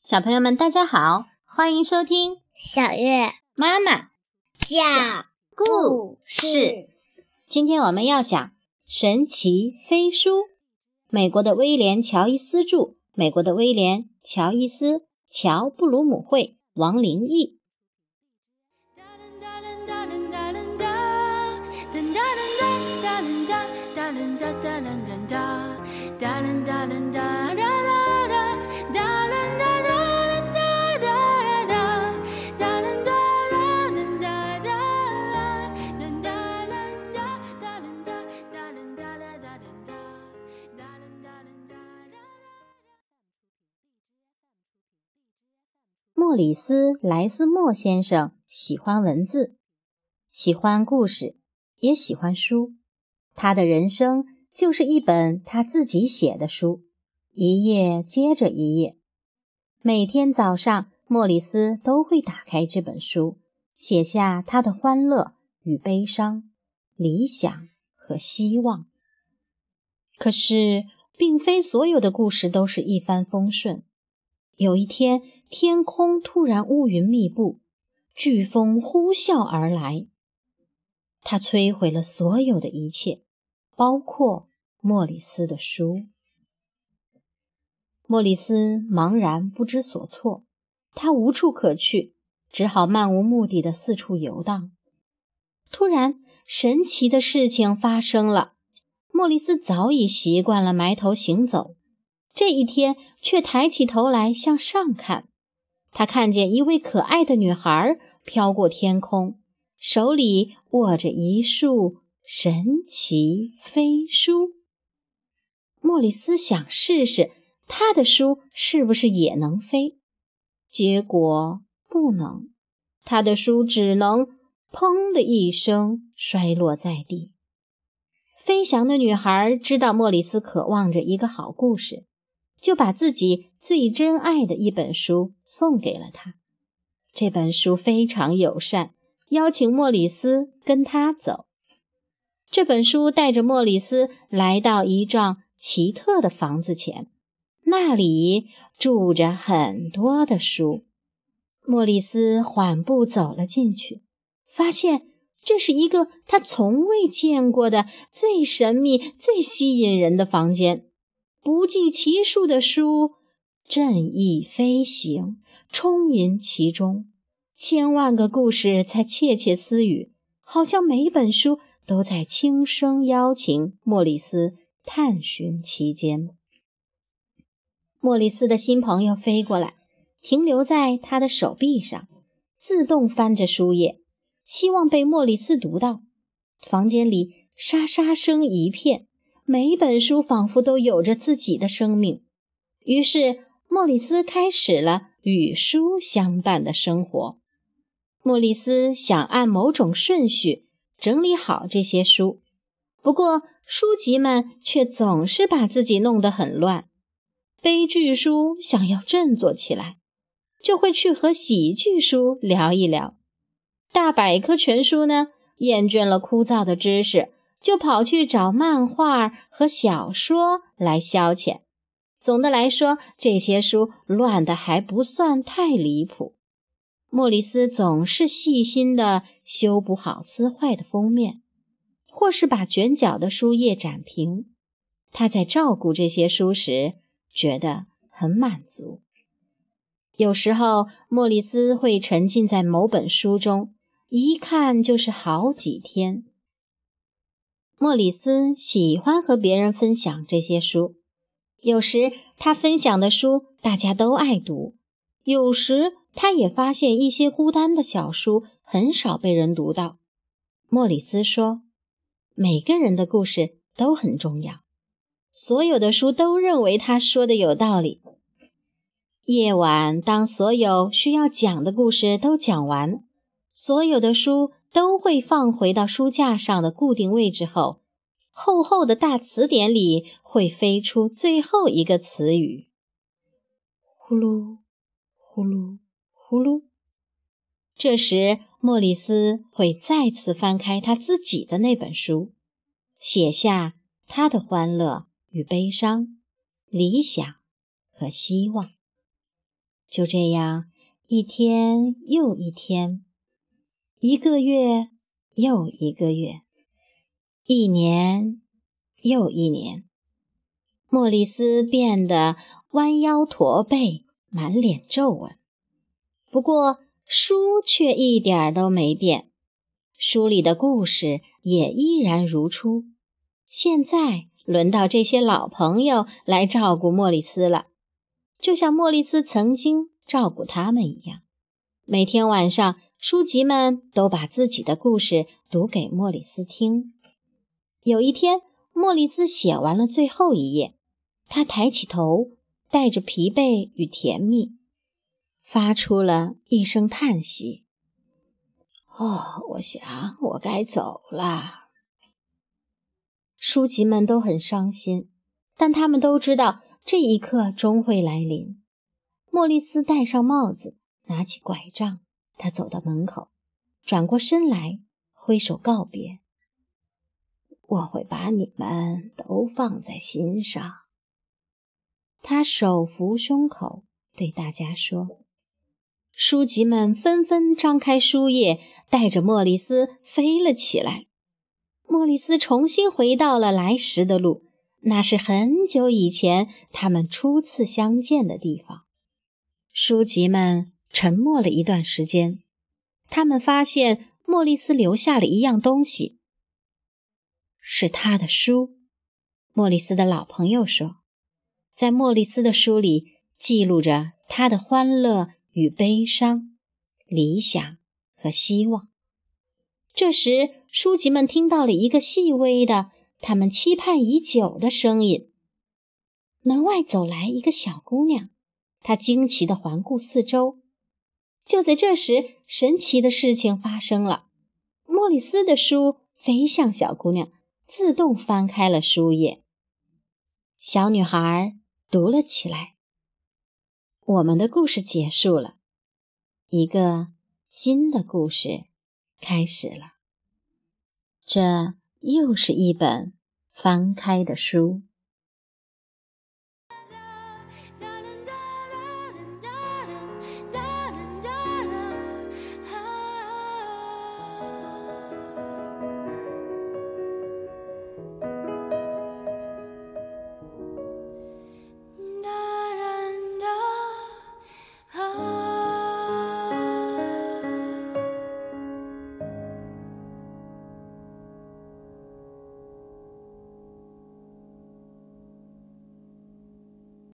小朋友们，大家好，欢迎收听小月妈妈讲故事。今天我们要讲《神奇飞书》，美国的威廉乔伊斯著，美国的威廉乔伊斯乔布鲁姆会，王林毅。莫里斯·莱斯莫先生喜欢文字，喜欢故事，也喜欢书。他的人生就是一本他自己写的书，一页接着一页。每天早上，莫里斯都会打开这本书，写下他的欢乐与悲伤、理想和希望。可是，并非所有的故事都是一帆风顺。有一天，天空突然乌云密布，飓风呼啸而来，它摧毁了所有的一切，包括莫里斯的书。莫里斯茫然不知所措，他无处可去，只好漫无目的的四处游荡。突然，神奇的事情发生了。莫里斯早已习惯了埋头行走，这一天却抬起头来向上看。他看见一位可爱的女孩飘过天空，手里握着一束神奇飞书。莫里斯想试试他的书是不是也能飞，结果不能，他的书只能“砰”的一声摔落在地。飞翔的女孩知道莫里斯渴望着一个好故事，就把自己最珍爱的一本书送给了他。这本书非常友善，邀请莫里斯跟他走。这本书带着莫里斯来到一幢奇特的房子前，那里住着很多的书。莫里斯缓步走了进去，发现。这是一个他从未见过的最神秘、最吸引人的房间，不计其数的书振翼飞行，充盈其中，千万个故事在窃窃私语，好像每本书都在轻声邀请莫里斯探寻其间。莫里斯的新朋友飞过来，停留在他的手臂上，自动翻着书页。希望被莫里斯读到。房间里沙沙声一片，每本书仿佛都有着自己的生命。于是，莫里斯开始了与书相伴的生活。莫里斯想按某种顺序整理好这些书，不过书籍们却总是把自己弄得很乱。悲剧书想要振作起来，就会去和喜剧书聊一聊。大百科全书呢，厌倦了枯燥的知识，就跑去找漫画和小说来消遣。总的来说，这些书乱得还不算太离谱。莫里斯总是细心地修补好撕坏的封面，或是把卷角的书页展平。他在照顾这些书时觉得很满足。有时候，莫里斯会沉浸在某本书中。一看就是好几天。莫里斯喜欢和别人分享这些书，有时他分享的书大家都爱读，有时他也发现一些孤单的小书很少被人读到。莫里斯说：“每个人的故事都很重要。”所有的书都认为他说的有道理。夜晚，当所有需要讲的故事都讲完。所有的书都会放回到书架上的固定位置后，厚厚的大词典里会飞出最后一个词语。呼噜，呼噜，呼噜。这时，莫里斯会再次翻开他自己的那本书，写下他的欢乐与悲伤、理想和希望。就这样，一天又一天，一个月又一个月，一年又一年，莫里斯变得弯腰驼背，满脸皱纹。不过，书却一点都没变，书里的故事也依然如初。现在轮到这些老朋友来照顾莫里斯了，就像莫里斯曾经照顾他们一样。每天晚上，书籍们都把自己的故事读给莫里斯听。有一天，莫里斯写完了最后一页，他抬起头，带着疲惫与甜蜜。发出了一声叹息。哦，我想我该走了。书籍们都很伤心，但他们都知道这一刻终会来临。莫里斯戴上帽子，拿起拐杖，他走到门口，转过身来，挥手告别。我会把你们都放在心上。他手扶胸口，对大家说。书籍们纷纷张开书页，带着莫里斯飞了起来。莫里斯重新回到了来时的路，那是很久以前他们初次相见的地方。书籍们沉默了一段时间，他们发现莫里斯留下了一样东西，是他的书。莫里斯的老朋友说，在莫里斯的书里记录着他的欢乐。与悲伤、理想和希望。这时，书籍们听到了一个细微的、他们期盼已久的声音。门外走来一个小姑娘，她惊奇地环顾四周。就在这时，神奇的事情发生了：莫里斯的书飞向小姑娘，自动翻开了书页。小女孩读了起来。我们的故事结束了，一个新的故事开始了。这又是一本翻开的书。